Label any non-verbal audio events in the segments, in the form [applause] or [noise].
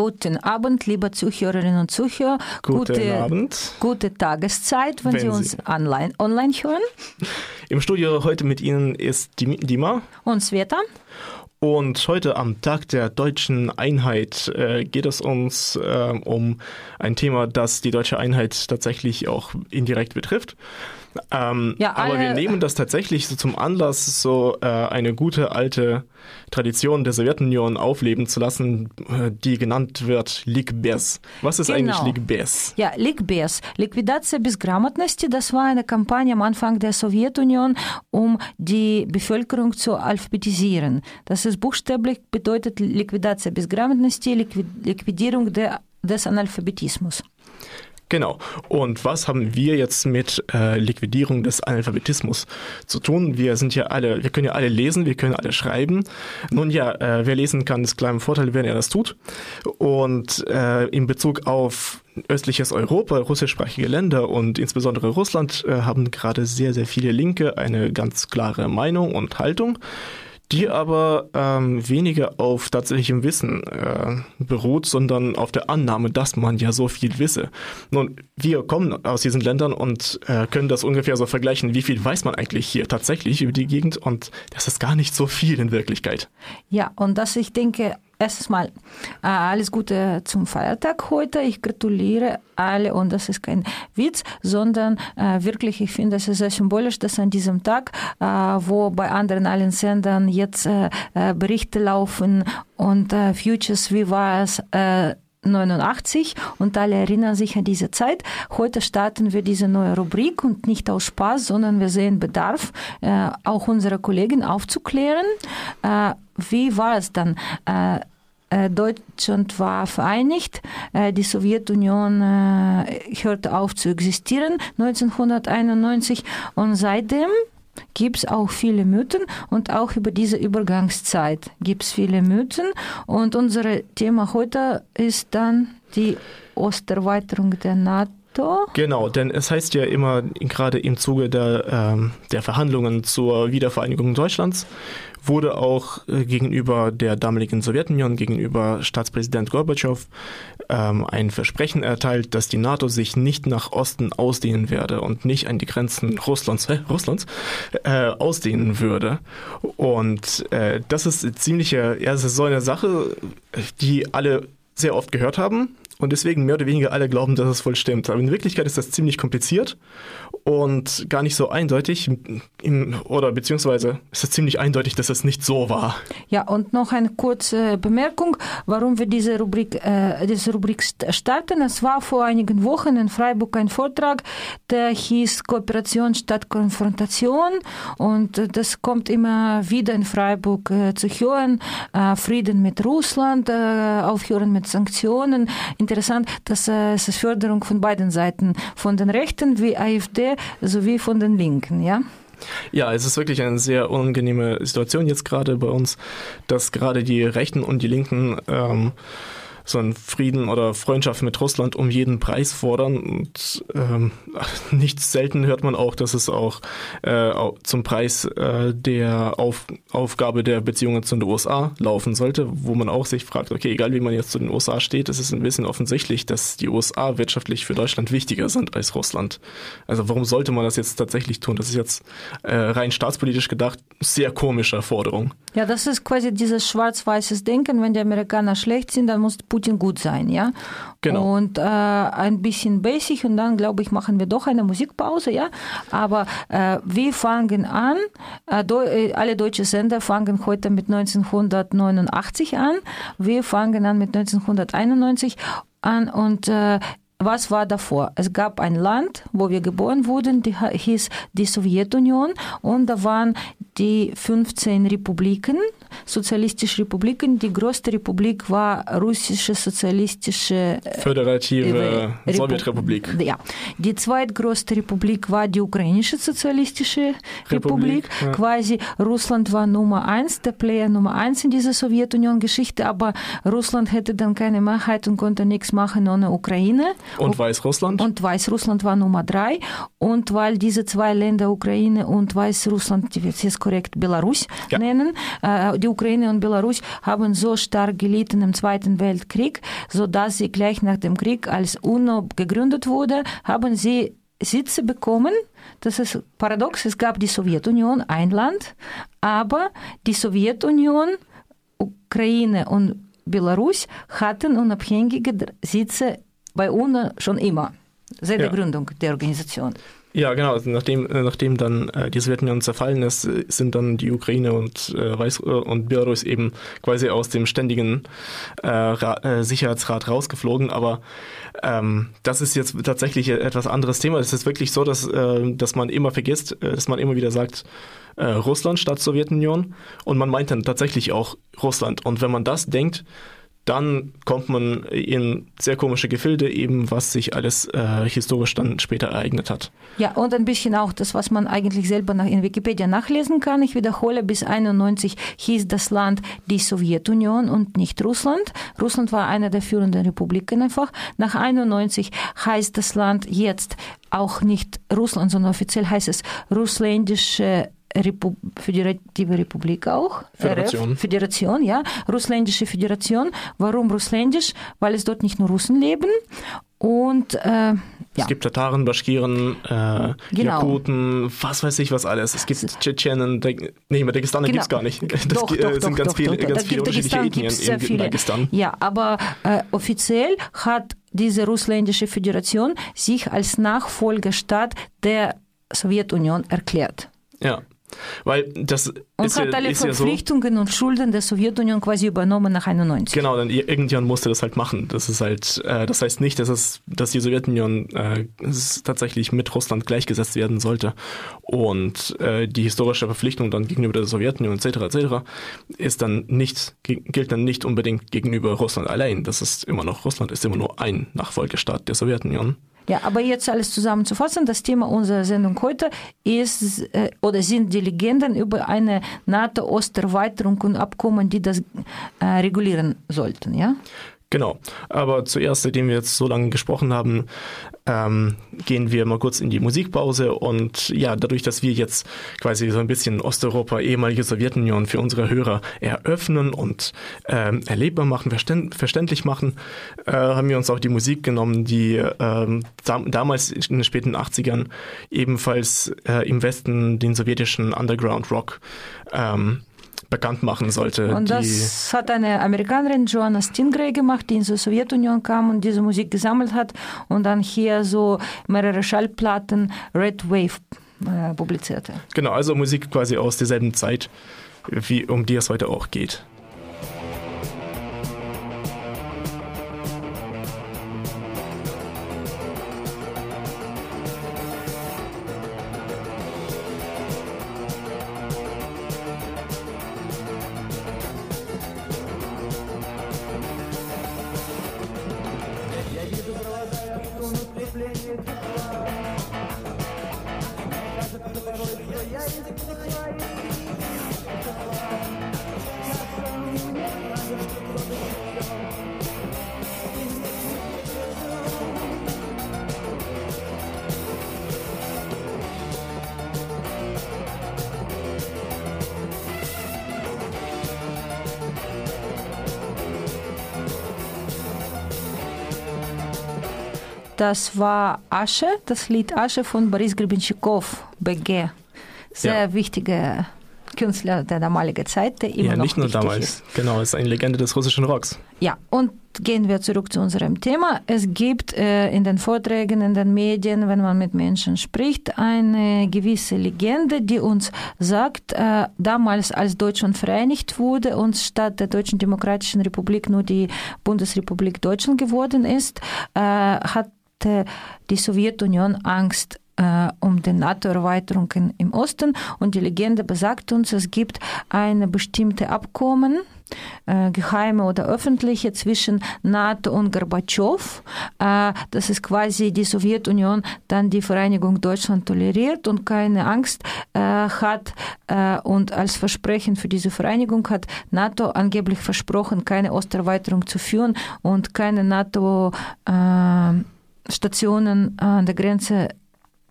Guten Abend, liebe Zuhörerinnen und Zuhörer. Guten gute, Abend. Gute Tageszeit, wenn, Wenn Sie uns Sie- online, online hören. [laughs] Im Studio heute mit Ihnen ist Dim- Dima. Und Sveta. Und heute am Tag der deutschen Einheit äh, geht es uns äh, um ein Thema, das die deutsche Einheit tatsächlich auch indirekt betrifft. Ähm, ja, aber wir nehmen das tatsächlich so zum Anlass, so äh, eine gute alte Tradition der Sowjetunion aufleben zu lassen, äh, die genannt wird Ligbes. Was ist genau. eigentlich Ligbes? Ja, Ligbes, Liquidatia Bisgrammatnosti, das war eine Kampagne am Anfang der Sowjetunion, um die Bevölkerung zu alphabetisieren. Das ist buchstäblich bedeutet Liquidatia Bisgrammatnosti, Liquidierung der, des Analphabetismus. Genau. Und was haben wir jetzt mit äh, Liquidierung des Analphabetismus zu tun? Wir sind ja alle, wir können ja alle lesen, wir können alle schreiben. Nun ja, äh, wer lesen kann, ist im Vorteil, wenn er das tut. Und äh, in Bezug auf östliches Europa, russischsprachige Länder und insbesondere Russland äh, haben gerade sehr, sehr viele Linke eine ganz klare Meinung und Haltung die aber ähm, weniger auf tatsächlichem Wissen äh, beruht, sondern auf der Annahme, dass man ja so viel wisse. Nun, wir kommen aus diesen Ländern und äh, können das ungefähr so vergleichen, wie viel weiß man eigentlich hier tatsächlich über die Gegend und das ist gar nicht so viel in Wirklichkeit. Ja, und das, ich denke, erstens mal äh, alles Gute zum Feiertag heute. Ich gratuliere alle und das ist kein Witz, sondern äh, wirklich, ich finde, es ist sehr symbolisch, dass an diesem Tag, äh, wo bei anderen allen Sendern jetzt äh, äh, Berichte laufen und äh, Futures, wie war es, 89 und alle erinnern sich an diese Zeit. Heute starten wir diese neue Rubrik und nicht aus Spaß, sondern wir sehen Bedarf, äh, auch unsere Kollegen aufzuklären. Äh, wie war es dann? Äh, äh, Deutschland war vereinigt, äh, die Sowjetunion äh, hörte auf zu existieren 1991 und seitdem gibt es auch viele Mythen und auch über diese Übergangszeit gibt es viele Mythen. Und unser Thema heute ist dann die Osterweiterung der NATO. Genau, denn es heißt ja immer, gerade im Zuge der, ähm, der Verhandlungen zur Wiedervereinigung Deutschlands, wurde auch äh, gegenüber der damaligen Sowjetunion, gegenüber Staatspräsident Gorbatschow, ähm, ein Versprechen erteilt, dass die NATO sich nicht nach Osten ausdehnen werde und nicht an die Grenzen Russlands, äh, Russlands äh, ausdehnen würde. Und äh, das ist ziemlich, äh, ja, es ist so eine Sache, die alle sehr oft gehört haben und deswegen mehr oder weniger alle glauben, dass es voll stimmt. Aber in Wirklichkeit ist das ziemlich kompliziert und gar nicht so eindeutig. Im, oder beziehungsweise ist es ziemlich eindeutig, dass es nicht so war. Ja, und noch eine kurze Bemerkung, warum wir diese Rubrik, äh, diese Rubrik st- starten. Es war vor einigen Wochen in Freiburg ein Vortrag, der hieß Kooperation statt Konfrontation. Und das kommt immer wieder in Freiburg äh, zu hören. Äh, Frieden mit Russland, äh, Aufhören mit Sanktionen. Interessant, dass äh, es Förderung von beiden Seiten, von den Rechten wie AfD sowie von den Linken, ja? Ja, es ist wirklich eine sehr unangenehme Situation jetzt gerade bei uns, dass gerade die Rechten und die Linken ähm, so einen Frieden oder Freundschaft mit Russland um jeden Preis fordern. Und ähm, [laughs] nicht selten hört man auch, dass es auch äh, zum Preis äh, der Auf Aufgabe der Beziehungen zu den USA laufen sollte, wo man auch sich fragt, okay, egal wie man jetzt zu den USA steht, es ist ein bisschen offensichtlich, dass die USA wirtschaftlich für Deutschland wichtiger sind als Russland. Also warum sollte man das jetzt tatsächlich tun? Das ist jetzt äh, rein staatspolitisch gedacht sehr komische Forderung. Ja, das ist quasi dieses schwarz-weißes Denken. Wenn die Amerikaner schlecht sind, dann muss Putin gut sein, ja. Genau. Und äh, ein bisschen basic und dann, glaube ich, machen wir doch eine Musikpause, ja. Aber äh, wir fangen an, äh, deu äh, alle deutsche Sender fangen heute mit 1989 an. Wir fangen an mit 1991 an und äh, was war davor? Es gab ein Land, wo wir geboren wurden, die hieß die Sowjetunion und da waren die 15 Republiken, sozialistische Republiken. Die größte Republik war russische sozialistische Föderative äh, Sowjetrepublik. Ja. Die zweitgrößte Republik war die ukrainische sozialistische Republik. Republik ja. Quasi Russland war Nummer eins, der Player Nummer eins in dieser Sowjetunion-Geschichte, aber Russland hätte dann keine Mehrheit und konnte nichts machen ohne Ukraine. Und Weißrussland? Und Weißrussland war Nummer drei. Und weil diese zwei Länder, Ukraine und Weißrussland, die wird jetzt korrekt Belarus ja. nennen, äh, die Ukraine und Belarus haben so stark gelitten im Zweiten Weltkrieg, sodass sie gleich nach dem Krieg, als UNO gegründet wurde, haben sie Sitze bekommen. Das ist paradox. Es gab die Sowjetunion, ein Land, aber die Sowjetunion, Ukraine und Belarus hatten unabhängige Sitze bei UNO schon immer, seit ja. der Gründung der Organisation. Ja, genau. Also nachdem, äh, nachdem dann äh, die Sowjetunion zerfallen ist, äh, sind dann die Ukraine und, äh, Weiß äh, und Belarus eben quasi aus dem ständigen äh, Ra Sicherheitsrat rausgeflogen. Aber ähm, das ist jetzt tatsächlich etwas anderes Thema. Es ist wirklich so, dass, äh, dass man immer vergisst, dass man immer wieder sagt, Russland statt Sowjetunion. Und man meint dann tatsächlich auch Russland. Und wenn man das denkt, dann kommt man in sehr komische Gefilde, eben was sich alles äh, historisch dann später ereignet hat. Ja, und ein bisschen auch das, was man eigentlich selber nach, in Wikipedia nachlesen kann. Ich wiederhole, bis 91 hieß das Land die Sowjetunion und nicht Russland. Russland war eine der führenden Republiken einfach. Nach 91 heißt das Land jetzt auch nicht Russland, sondern offiziell heißt es Russländische Repu Föderative Republik auch. Föderation. RF, Föderation, ja. Russländische Föderation. Warum rusländisch? Weil es dort nicht nur Russen leben. Und äh, ja. Es gibt Tataren, Baschkiren, äh, genau. Jakuten, was weiß ich was alles. Es gibt Tschetschenen, nee, Dagestan genau. gibt es gar nicht. Das doch, doch, sind doch, ganz doch, viele, doch, ganz viele unterschiedliche Ethnien in, in Dagestan. Ja, aber äh, offiziell hat diese russländische Föderation sich als Nachfolgestaat der Sowjetunion erklärt. Ja. Weil das und ist hat ja, alle ist Verpflichtungen ja so, und Schulden der Sowjetunion quasi übernommen nach 91. Genau, dann irgendjemand musste das halt machen. Das ist halt, äh, das heißt nicht, dass es, dass die Sowjetunion äh, tatsächlich mit Russland gleichgesetzt werden sollte. Und äh, die historische Verpflichtung dann gegenüber der Sowjetunion etc. etc. ist dann nicht, gilt dann nicht unbedingt gegenüber Russland allein. Das ist immer noch, Russland ist immer nur ein Nachfolgestaat der Sowjetunion. Ja, aber jetzt alles zusammenzufassen, das Thema unserer Sendung heute ist äh, oder sind die Legenden über eine NATO-Osterweiterung und Abkommen, die das äh, regulieren sollten, ja? Genau. Aber zuerst, seitdem wir jetzt so lange gesprochen haben, ähm, gehen wir mal kurz in die Musikpause. Und ja, dadurch, dass wir jetzt quasi so ein bisschen Osteuropa, ehemalige Sowjetunion für unsere Hörer eröffnen und ähm, erlebbar machen, verständlich machen, äh, haben wir uns auch die Musik genommen, die ähm, damals in den späten 80ern ebenfalls äh, im Westen den sowjetischen Underground Rock ähm, bekannt machen sollte. Und das hat eine Amerikanerin, Joanna Stingray, gemacht, die in die Sowjetunion kam und diese Musik gesammelt hat und dann hier so mehrere Schallplatten Red Wave äh, publizierte. Genau, also Musik quasi aus derselben Zeit, wie um die es heute auch geht. Das war Asche, das Lied Asche von Boris Grebenschikow, BG. Sehr ja. wichtiger Künstler der damaligen Zeit, der immer ja, noch nicht nur damals. Ist. Genau, ist eine Legende des russischen Rocks. Ja, und gehen wir zurück zu unserem Thema. Es gibt äh, in den Vorträgen, in den Medien, wenn man mit Menschen spricht, eine gewisse Legende, die uns sagt, äh, damals als Deutschland vereinigt wurde und statt der Deutschen Demokratischen Republik nur die Bundesrepublik Deutschland geworden ist, äh, hat hatte die Sowjetunion Angst äh, um die NATO-Erweiterung im Osten und die Legende besagt uns, es gibt eine bestimmte Abkommen, äh, geheime oder öffentliche zwischen NATO und Gorbatschow. Äh, das ist quasi die Sowjetunion dann die Vereinigung Deutschland toleriert und keine Angst äh, hat. Äh, und als Versprechen für diese Vereinigung hat NATO angeblich versprochen, keine Osterweiterung zu führen und keine NATO-Stationen an der Grenze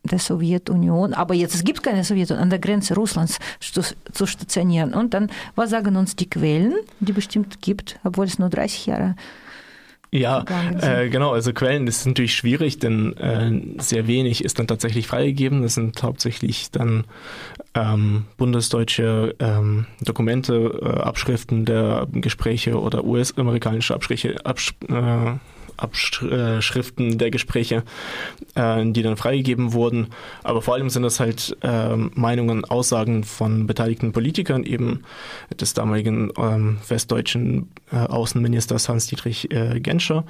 der Sowjetunion, aber jetzt es gibt keine Sowjetunion, an der Grenze Russlands zu stationieren. Und dann, was sagen uns die Quellen, die bestimmt gibt, obwohl es nur 30 Jahre ja, äh, genau. Also Quellen ist natürlich schwierig, denn äh, sehr wenig ist dann tatsächlich freigegeben. Das sind hauptsächlich dann ähm, bundesdeutsche ähm, Dokumente, äh, Abschriften der Gespräche oder US-amerikanische Absprüche, Abs äh, Abschriften der Gespräche, äh, die dann freigegeben wurden. Aber vor allem sind das halt äh, Meinungen, Aussagen von beteiligten Politikern, eben des damaligen ähm, westdeutschen äh, Außenministers Hans-Dietrich äh, Genscher.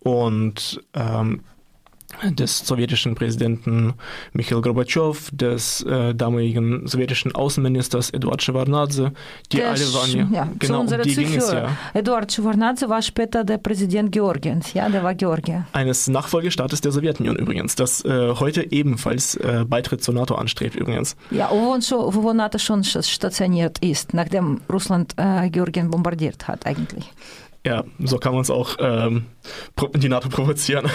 Und ähm, des sowjetischen Präsidenten Michail Gorbatschow, des äh, damaligen sowjetischen Außenministers Eduard Shevardnadze, die der alle waren ja, ja genau, um die ging es ja. Eduard Shevardnadze war später der Präsident Georgiens, ja, der war Georgier. Eines Nachfolgestaates der Sowjetunion übrigens, das äh, heute ebenfalls äh, Beitritt zur NATO anstrebt übrigens. Ja, wo, schon, wo NATO schon stationiert ist, nachdem Russland äh, Georgien bombardiert hat eigentlich. Ja, so kann man es auch ähm, die NATO provozieren.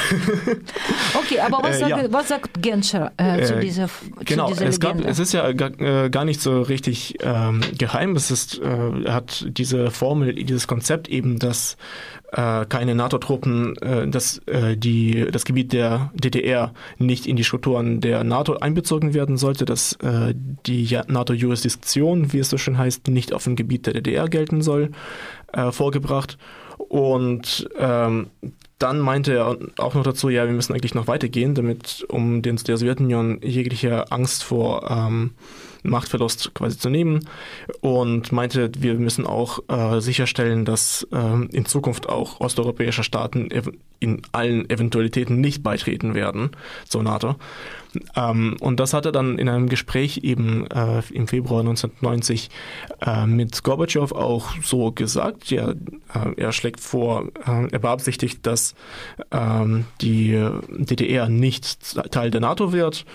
[laughs] okay, aber was, äh, ja. was sagt Genscher äh, zu, dieser, genau, zu dieser es, gab, es ist ja gar, äh, gar nicht so richtig ähm, geheim. Es ist, äh, er hat diese Formel, dieses Konzept eben, dass äh, keine NATO-Truppen, äh, dass die, das Gebiet der DDR nicht in die Strukturen der NATO einbezogen werden sollte, dass die NATO-Jurisdiktion, wie es so schön heißt, nicht auf dem Gebiet der DDR gelten soll äh, vorgebracht. Und ähm, dann meinte er auch noch dazu, ja, wir müssen eigentlich noch weitergehen, damit, um den, der Sowjetunion jegliche Angst vor ähm, Machtverlust quasi zu nehmen und meinte, wir müssen auch äh, sicherstellen, dass äh, in Zukunft auch osteuropäische Staaten in allen Eventualitäten nicht beitreten werden zur NATO. Ähm, und das hat er dann in einem Gespräch eben äh, im Februar 1990 äh, mit Gorbatschow auch so gesagt. Ja, äh, er schlägt vor, äh, er beabsichtigt, dass ähm, die DDR nicht Teil der NATO wird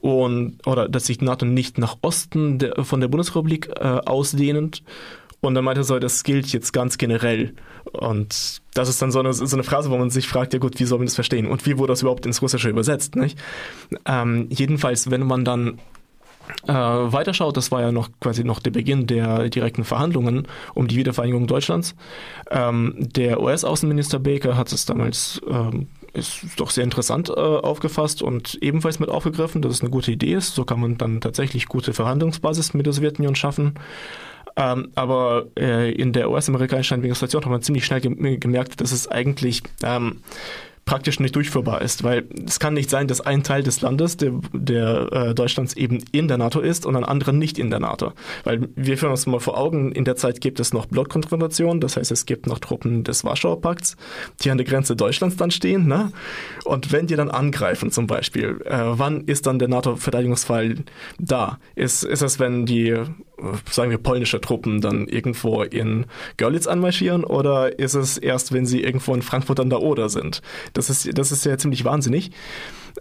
und oder dass sich NATO nicht nach Osten der, von der Bundesrepublik äh, ausdehnt. Und dann meinte er so, das gilt jetzt ganz generell. Und das ist dann so eine, so eine Phrase, wo man sich fragt, ja gut, wie soll man das verstehen? Und wie wurde das überhaupt ins Russische übersetzt? Nicht? Ähm, jedenfalls, wenn man dann äh, weiterschaut, das war ja noch quasi noch der Beginn der direkten Verhandlungen um die Wiedervereinigung Deutschlands. Ähm, der US-Außenminister Baker hat es damals ähm, ist doch sehr interessant äh, aufgefasst und ebenfalls mit aufgegriffen, dass es eine gute Idee ist. So kann man dann tatsächlich gute Verhandlungsbasis mit der Sowjetunion schaffen. Ähm, aber äh, in der US-amerikanischen Administration hat man ziemlich schnell gemerkt, dass es eigentlich ähm, praktisch nicht durchführbar ist, weil es kann nicht sein, dass ein Teil des Landes, der, der äh, Deutschlands eben in der NATO ist und ein anderer nicht in der NATO. Weil wir führen uns mal vor Augen, in der Zeit gibt es noch Blockkonfrontation, das heißt, es gibt noch Truppen des Warschauer Pakts, die an der Grenze Deutschlands dann stehen. Ne? Und wenn die dann angreifen zum Beispiel, äh, wann ist dann der NATO-Verteidigungsfall da? Ist, ist es, wenn die sagen wir, polnische Truppen dann irgendwo in Görlitz anmarschieren oder ist es erst, wenn sie irgendwo in Frankfurt an der Oder sind? Das ist, das ist ja ziemlich wahnsinnig.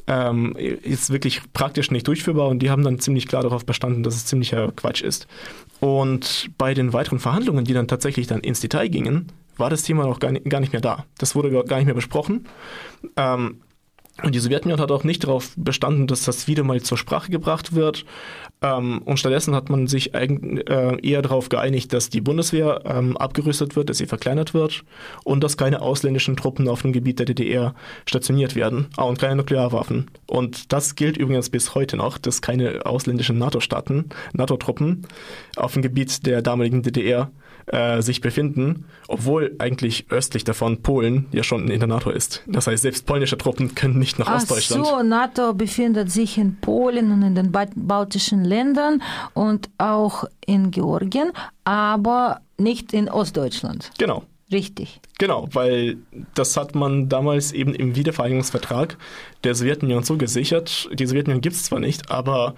Ähm, ist wirklich praktisch nicht durchführbar und die haben dann ziemlich klar darauf bestanden, dass es ziemlicher Quatsch ist. Und bei den weiteren Verhandlungen, die dann tatsächlich dann ins Detail gingen, war das Thema noch gar nicht, gar nicht mehr da. Das wurde gar nicht mehr besprochen. Ähm, und die Sowjetunion hat auch nicht darauf bestanden, dass das wieder mal zur Sprache gebracht wird. Ähm, und stattdessen hat man sich äh, eher darauf geeinigt, dass die Bundeswehr ähm, abgerüstet wird, dass sie verkleinert wird und dass keine ausländischen Truppen auf dem Gebiet der DDR stationiert werden. Ah, und keine Nuklearwaffen. Und das gilt übrigens bis heute noch, dass keine ausländischen NATO-Staaten, NATO-Truppen auf dem Gebiet der damaligen DDR äh, sich befinden, obwohl eigentlich östlich davon Polen ja schon in der NATO ist. Das heißt, selbst polnische Truppen können nicht nach Ach Ostdeutschland. So, NATO befindet sich in Polen und in den baltischen Ländern und auch in Georgien, aber nicht in Ostdeutschland. Genau. Richtig. Genau, weil das hat man damals eben im Wiedervereinigungsvertrag der Sowjetunion so gesichert. Die Sowjetunion gibt es zwar nicht, aber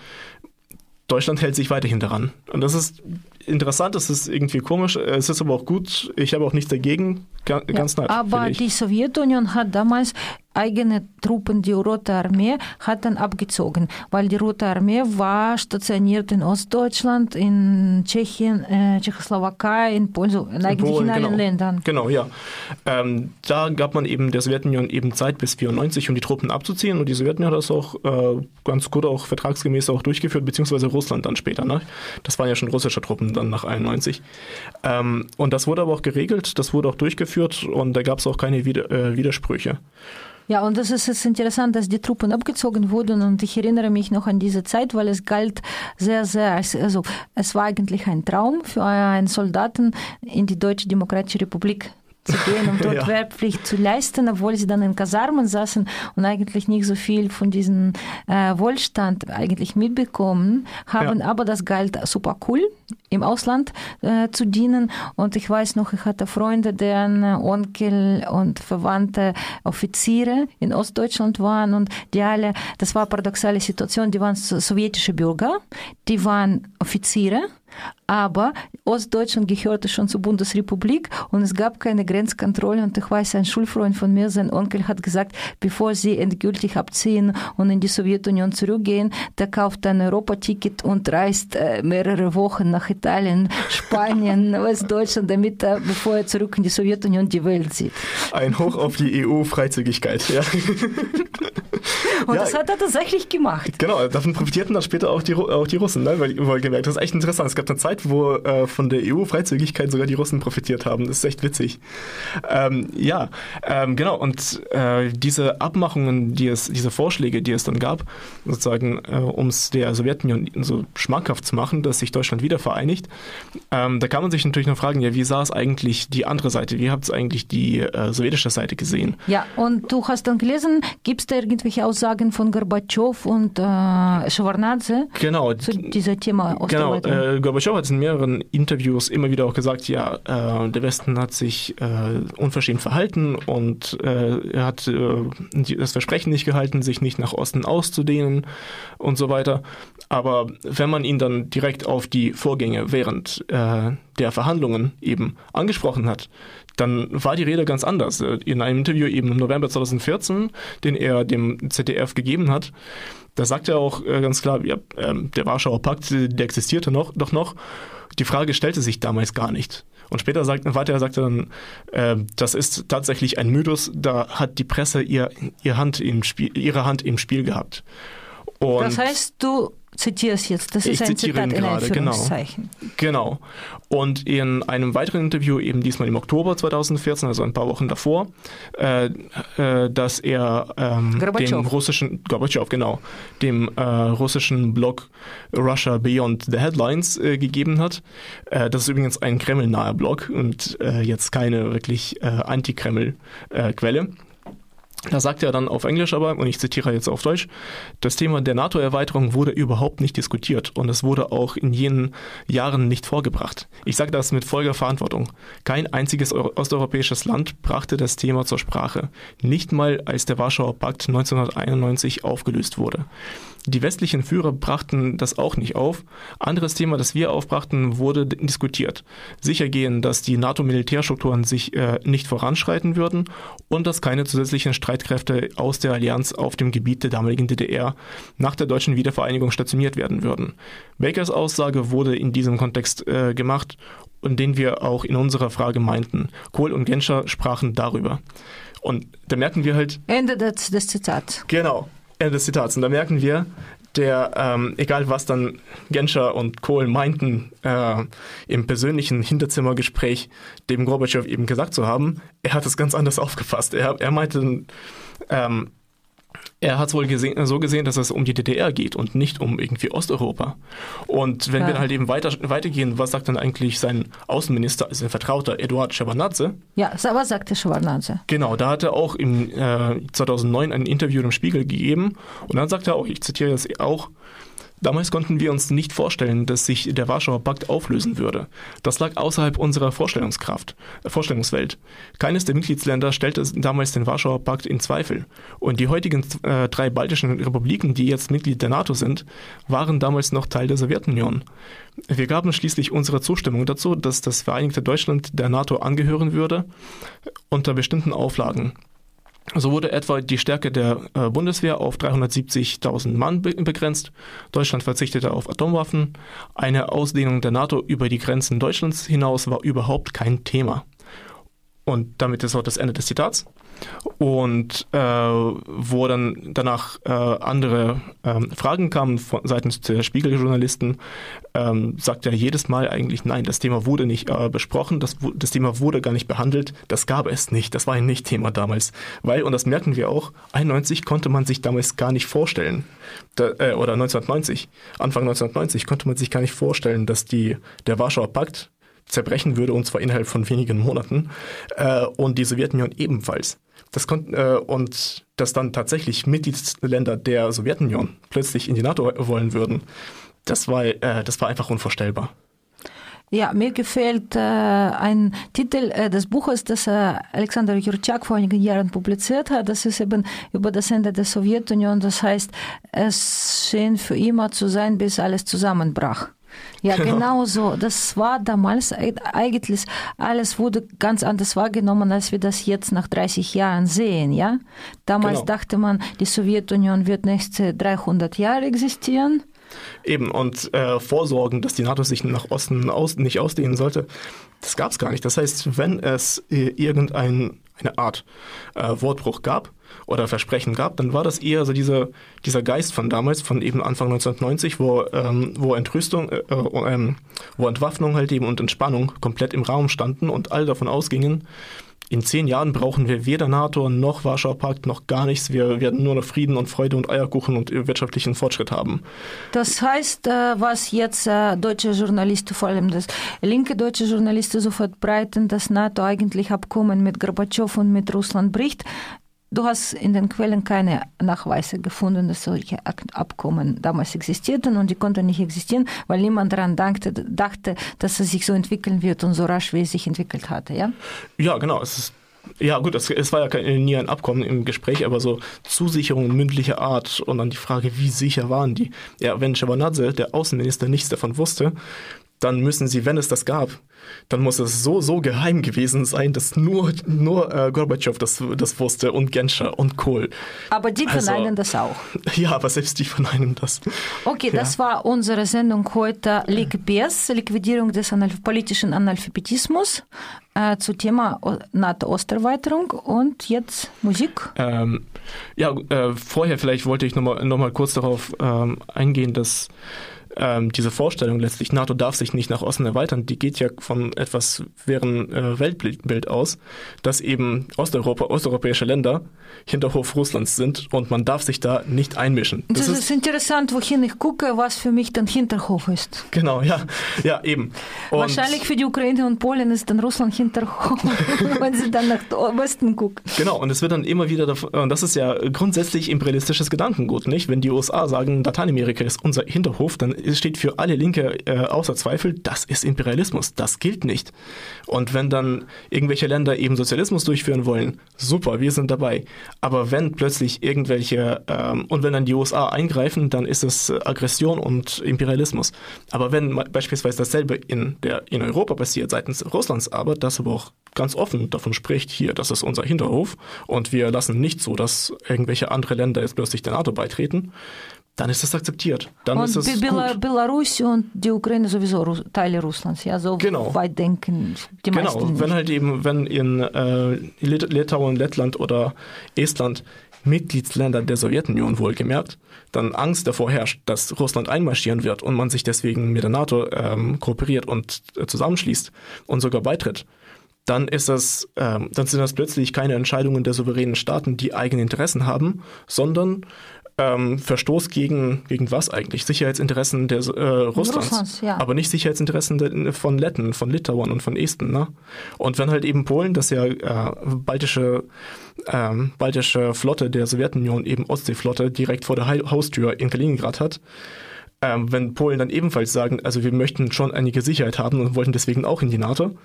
Deutschland hält sich weiterhin daran. Und das ist interessant, das ist irgendwie komisch, es ist aber auch gut. Ich habe auch nichts dagegen, ganz ja, nett. Aber die Sowjetunion hat damals eigene Truppen, die Rote Armee, hat dann abgezogen, weil die Rote Armee war stationiert in Ostdeutschland, in Tschechien, äh, Tschechoslowakei, in Polen, in eigentlich Polen, in allen genau. Ländern. Genau, ja. Ähm, da gab man eben der Sowjetunion eben Zeit bis 94, um die Truppen abzuziehen und die Sowjetunion hat das auch äh, ganz gut auch vertragsgemäß auch durchgeführt, beziehungsweise Russland dann später. Ne? Das waren ja schon russische Truppen dann nach 91. Ähm, und das wurde aber auch geregelt, das wurde auch durchgeführt und da gab es auch keine Wider äh, Widersprüche. Ja, und das ist, ist interessant, dass die Truppen abgezogen wurden und ich erinnere mich noch an diese Zeit, weil es galt sehr, sehr, also es war eigentlich ein Traum für einen Soldaten in die Deutsche Demokratische Republik zu gehen, um [laughs] dort ja. Wehrpflicht zu leisten, obwohl sie dann in Kasarmen saßen und eigentlich nicht so viel von diesem äh, Wohlstand eigentlich mitbekommen haben. Ja. Aber das galt super cool, im Ausland äh, zu dienen. Und ich weiß noch, ich hatte Freunde, deren Onkel und Verwandte Offiziere in Ostdeutschland waren und die alle, das war eine paradoxale Situation, die waren sowjetische Bürger, die waren Offiziere aber Ostdeutschland gehörte schon zur Bundesrepublik und es gab keine Grenzkontrolle. Und ich weiß, ein Schulfreund von mir, sein Onkel hat gesagt, bevor sie endgültig abziehen und in die Sowjetunion zurückgehen, der kauft ein Europaticket und reist mehrere Wochen nach Italien, Spanien, Westdeutschland, damit er, bevor er zurück in die Sowjetunion die Welt sieht. Ein Hoch auf die EU-Freizügigkeit, ja. [laughs] Und ja, das hat er tatsächlich gemacht. Genau, davon profitierten dann später auch die, auch die Russen, ne? weil, weil gemerkt, das ist echt interessant. Es gab eine Zeit, wo äh, von der EU-Freizügigkeit sogar die Russen profitiert haben. Das ist echt witzig. Ähm, ja, ähm, genau. Und äh, diese Abmachungen, die es, diese Vorschläge, die es dann gab, sozusagen, äh, um es der Sowjetunion so schmackhaft zu machen, dass sich Deutschland wieder vereinigt, ähm, da kann man sich natürlich noch fragen, ja, wie sah es eigentlich die andere Seite? Wie habt es eigentlich die äh, sowjetische Seite gesehen? Ja, und du hast dann gelesen, gibt es da irgendwelche Aussagen von Gorbatschow und äh, Schwarnadze genau, zu diesem Thema Genau, äh, Gorbatschow hat in mehreren Interviews immer wieder auch gesagt, ja, äh, der Westen hat sich äh, unverschämt verhalten und äh, er hat äh, das Versprechen nicht gehalten, sich nicht nach Osten auszudehnen und so weiter. Aber wenn man ihn dann direkt auf die Vorgänge während äh, der Verhandlungen eben angesprochen hat, dann war die Rede ganz anders. In einem Interview eben im November 2014, den er dem ZDF gegeben hat, da sagt er auch äh, ganz klar, ja, ähm, der Warschauer Pakt, der existierte noch, doch noch. Die Frage stellte sich damals gar nicht. Und später sagt, weiter sagt er dann, äh, das ist tatsächlich ein Mythos, da hat die Presse ihr, ihr Hand im Spiel, ihre Hand im Spiel gehabt. Und das heißt, du zitierst jetzt, das ist ein Zitat in gerade, genau. Genau. Und in einem weiteren Interview, eben diesmal im Oktober 2014, also ein paar Wochen davor, äh, äh, dass er ähm, dem russischen, Gorbatschow, genau, dem äh, russischen Blog Russia Beyond the Headlines äh, gegeben hat. Äh, das ist übrigens ein Kreml-naher Blog und äh, jetzt keine wirklich Anti-Kreml-Quelle. Da sagt er dann auf Englisch aber, und ich zitiere jetzt auf Deutsch, das Thema der NATO-Erweiterung wurde überhaupt nicht diskutiert und es wurde auch in jenen Jahren nicht vorgebracht. Ich sage das mit voller Verantwortung. Kein einziges osteuropäisches Land brachte das Thema zur Sprache. Nicht mal als der Warschauer Pakt 1991 aufgelöst wurde. Die westlichen Führer brachten das auch nicht auf. Anderes Thema, das wir aufbrachten, wurde diskutiert. Sichergehen, dass die NATO-Militärstrukturen sich äh, nicht voranschreiten würden und dass keine zusätzlichen Streitkräfte aus der Allianz auf dem Gebiet der damaligen DDR nach der deutschen Wiedervereinigung stationiert werden würden. Bakers Aussage wurde in diesem Kontext äh, gemacht und den wir auch in unserer Frage meinten. Kohl und Genscher sprachen darüber. Und da merken wir halt. Ende des, des Zitats. Genau. Ende des Zitats. Und da merken wir, der, ähm, egal was dann Genscher und Kohl meinten, äh, im persönlichen Hinterzimmergespräch dem Gorbatschow eben gesagt zu haben, er hat es ganz anders aufgefasst. Er, er meinte, ähm, er hat es wohl gesehen, so gesehen, dass es um die DDR geht und nicht um irgendwie Osteuropa. Und wenn ja. wir halt eben weiter, weitergehen, was sagt dann eigentlich sein Außenminister, also sein Vertrauter Eduard Shevardnadze? Ja, was sagte Shevardnadze? Genau, da hat er auch im äh, 2009 ein Interview im Spiegel gegeben und dann sagt er auch, ich zitiere das auch, Damals konnten wir uns nicht vorstellen, dass sich der Warschauer Pakt auflösen würde. Das lag außerhalb unserer Vorstellungskraft, äh, Vorstellungswelt. Keines der Mitgliedsländer stellte damals den Warschauer Pakt in Zweifel. Und die heutigen äh, drei baltischen Republiken, die jetzt Mitglied der NATO sind, waren damals noch Teil der Sowjetunion. Wir gaben schließlich unsere Zustimmung dazu, dass das Vereinigte Deutschland der NATO angehören würde, unter bestimmten Auflagen. So wurde etwa die Stärke der äh, Bundeswehr auf 370.000 Mann begrenzt. Deutschland verzichtete auf Atomwaffen. Eine Ausdehnung der NATO über die Grenzen Deutschlands hinaus war überhaupt kein Thema. Und damit ist auch das Ende des Zitats. Und äh, wo dann danach äh, andere ähm, Fragen kamen von, seitens der Spiegeljournalisten, ähm, sagt er jedes Mal eigentlich, nein, das Thema wurde nicht äh, besprochen, das, das Thema wurde gar nicht behandelt, das gab es nicht, das war ein Nicht-Thema damals. Weil, und das merken wir auch, 91 konnte man sich damals gar nicht vorstellen, da, äh, oder 1990, Anfang 1990 konnte man sich gar nicht vorstellen, dass die, der Warschauer Pakt zerbrechen würde, und zwar innerhalb von wenigen Monaten, äh, und die Sowjetunion ebenfalls. Das kon äh, und dass dann tatsächlich Mitgliedsländer der Sowjetunion plötzlich in die NATO wollen würden, das war, äh, das war einfach unvorstellbar. Ja, mir gefällt äh, ein Titel äh, des Buches, das äh, Alexander Jurczak vor einigen Jahren publiziert hat. Das ist eben über das Ende der Sowjetunion. Das heißt, es schien für immer zu sein, bis alles zusammenbrach. Ja, genau. genau so. Das war damals eigentlich, alles wurde ganz anders wahrgenommen, als wir das jetzt nach 30 Jahren sehen, ja. Damals genau. dachte man, die Sowjetunion wird nächste 300 Jahre existieren. Eben, und äh, Vorsorgen, dass die NATO sich nach Osten aus, nicht ausdehnen sollte, das gab es gar nicht. Das heißt, wenn es äh, irgendeine Art äh, Wortbruch gab, oder Versprechen gab, dann war das eher so dieser, dieser Geist von damals, von eben Anfang 1990, wo, ähm, wo Entrüstung, äh, äh, wo Entwaffnung halt eben und Entspannung komplett im Raum standen und alle davon ausgingen, in zehn Jahren brauchen wir weder NATO noch Warschauer Pakt noch gar nichts. Wir werden nur noch Frieden und Freude und Eierkuchen und wirtschaftlichen Fortschritt haben. Das heißt, äh, was jetzt äh, deutsche Journalisten, vor allem das linke deutsche Journalisten so verbreiten, dass NATO eigentlich Abkommen mit Gorbatschow und mit Russland bricht, Du hast in den Quellen keine Nachweise gefunden, dass solche Abkommen damals existierten und die konnten nicht existieren, weil niemand daran dachte, dachte, dass es sich so entwickeln wird und so rasch, wie es sich entwickelt hatte, ja? Ja, genau. Es ist ja, gut, es, es war ja kein, nie ein Abkommen im Gespräch, aber so Zusicherungen mündlicher Art und dann die Frage, wie sicher waren die? Ja, wenn Shevardnadze, der Außenminister, nichts davon wusste, dann müssen sie, wenn es das gab, dann muss es so, so geheim gewesen sein, dass nur, nur äh, Gorbatschow das, das wusste und Genscher und Kohl. Aber die verneinen also, das auch. [laughs] Ja, aber selbst die verneinen das. Okay, ja. das war unsere Sendung heute Liquibes, Liquidierung des Analph politischen Analphabetismus äh, zu Thema NATO-Osterweiterung und jetzt Musik. Ähm, ja, äh, vorher vielleicht wollte ich nochmal noch mal kurz darauf ähm, eingehen, dass ähm, diese Vorstellung letztlich, NATO darf sich nicht nach Osten erweitern, die geht ja von etwas wären äh, Weltbild aus, dass eben Osteuropa, osteuropäische Länder Hinterhof Russlands sind und man darf sich da nicht einmischen. Das, das ist, ist, interessant, wohin ich gucke, was für mich dann Hinterhof ist. Genau, ja, ja eben. Und Wahrscheinlich für die Ukraine und Polen ist dann Russland Hinterhof, [laughs] wenn sie dann nach Westen gucken. Genau, und es wird dann immer wieder, und das ist ja grundsätzlich imperialistisches Gedankengut, nicht? Wenn die USA sagen, Lateinamerika ist unser Hinterhof, dann steht für alle Linke äh, außer Zweifel, das ist Imperialismus, das gilt nicht. Und wenn dann irgendwelche Länder eben Sozialismus durchführen wollen, super, wir sind dabei. Aber wenn plötzlich irgendwelche, ähm, und wenn dann die USA eingreifen, dann ist es äh, Aggression und Imperialismus. Aber wenn beispielsweise dasselbe in, der, in Europa passiert, seitens Russlands aber, das aber auch ganz offen davon spricht, hier, das ist unser Hinterhof und wir lassen nicht so, dass irgendwelche andere Länder jetzt plötzlich der NATO beitreten, dann ist das akzeptiert. Dann und ist das Bela gut. Belarus und die Ukraine sowieso Teile Russlands, ja, so genau. weit denken die genau. meisten. Genau, wenn halt eben, wenn in äh, Litauen, Lettland oder Estland Mitgliedsländer der Sowjetunion wohlgemerkt, dann Angst davor herrscht, dass Russland einmarschieren wird und man sich deswegen mit der NATO ähm, kooperiert und äh, zusammenschließt und sogar beitritt, dann ist das, ähm, dann sind das plötzlich keine Entscheidungen der souveränen Staaten, die eigene Interessen haben, sondern ähm, Verstoß gegen, gegen was eigentlich? Sicherheitsinteressen der, äh, Russlands, Russlands ja. aber nicht Sicherheitsinteressen von Letten, von Litauen und von Esten. Ne? Und wenn halt eben Polen, das ja äh, baltische, ähm, baltische Flotte der Sowjetunion, eben Ostseeflotte, direkt vor der Haustür in Kaliningrad hat, ähm, wenn Polen dann ebenfalls sagen, also wir möchten schon einige Sicherheit haben und wollten deswegen auch in die NATO,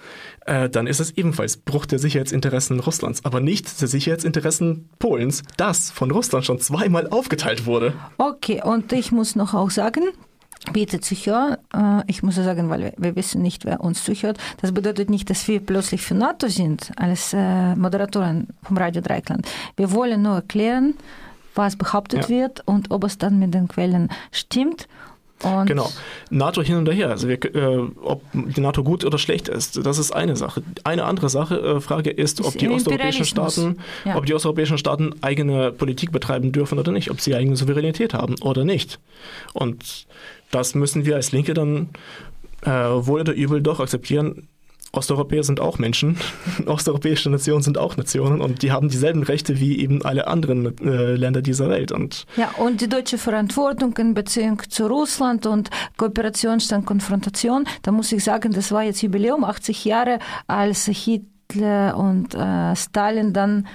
äh, dann ist es ebenfalls Bruch der Sicherheitsinteressen Russlands, aber nicht der Sicherheitsinteressen Polens, das von Russland schon zweimal aufgeteilt wurde. Okay, und ich muss noch auch sagen, bitte zuhören. Äh, ich muss sagen, weil wir, wir, wissen nicht, wer uns zuhört. Das bedeutet nicht, dass wir plötzlich für NATO sind als äh, Moderatoren vom Radio Dreikland. Wir wollen nur erklären, was behauptet ja. wird und ob es dann mit den Quellen stimmt. Und genau. NATO hin und her. Also wir, äh, ob die NATO gut oder schlecht ist, das ist eine Sache. Eine andere Sache, äh, Frage ist, ob die osteuropäischen Staaten, ja. ob die osteuropäischen Staaten eigene Politik betreiben dürfen oder nicht, ob sie eigene Souveränität haben oder nicht. Und das müssen wir als Linke dann äh, wohl oder übel doch akzeptieren, Osteuropäer sind auch Menschen, [laughs] osteuropäische Nationen sind auch Nationen und die haben dieselben Rechte wie eben alle anderen äh, Länder dieser Welt. Und ja, und die deutsche Verantwortung in Beziehung zu Russland und Kooperation statt Konfrontation, da muss ich sagen, das war jetzt Jubiläum, 80 Jahre, als Hitler und äh, Stalin dann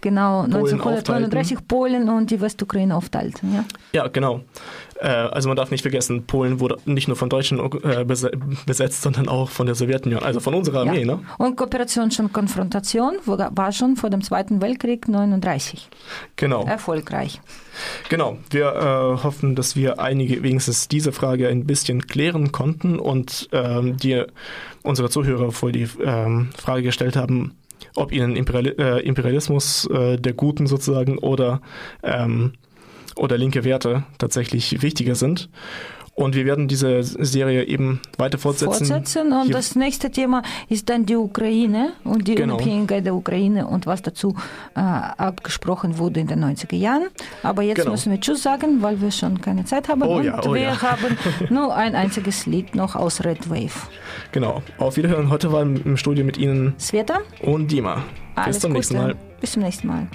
genau Polen 1939 aufteilten. Polen und die Westukraine aufteilten. Ja, ja genau. Äh, also man darf nicht vergessen, Polen wurde nicht nur von Deutschen äh, besetzt, sondern auch von der Sowjetunion, also von unserer Armee. Ja. Ne? Und Kooperation schon Konfrontation war schon vor dem Zweiten Weltkrieg 39. Genau. Erfolgreich. Genau. Wir äh, hoffen, dass wir einige wenigstens diese Frage ein bisschen klären konnten und ähm, die unsere Zuhörer vor die ähm, Frage gestellt haben, ob ihnen äh, Imperialismus äh, der Guten sozusagen oder ähm, oder linke Werte tatsächlich wichtiger sind. Und wir werden diese Serie eben weiter fortsetzen. Fortsetzen und Hier das nächste Thema ist dann die Ukraine und die genau. Unabhängigkeit der Ukraine und was dazu äh, abgesprochen wurde in den 90er Jahren. Aber jetzt genau. müssen wir Tschüss sagen, weil wir schon keine Zeit haben. Oh, und ja, oh, wir ja. [laughs] haben [laughs] nur ein einziges Lied noch aus Red Wave. Genau. Auf Wiederhören. Heute waren im Studio mit Ihnen Sveta und Dima. Alles Bis zum Gute. nächsten Mal. Bis zum nächsten Mal.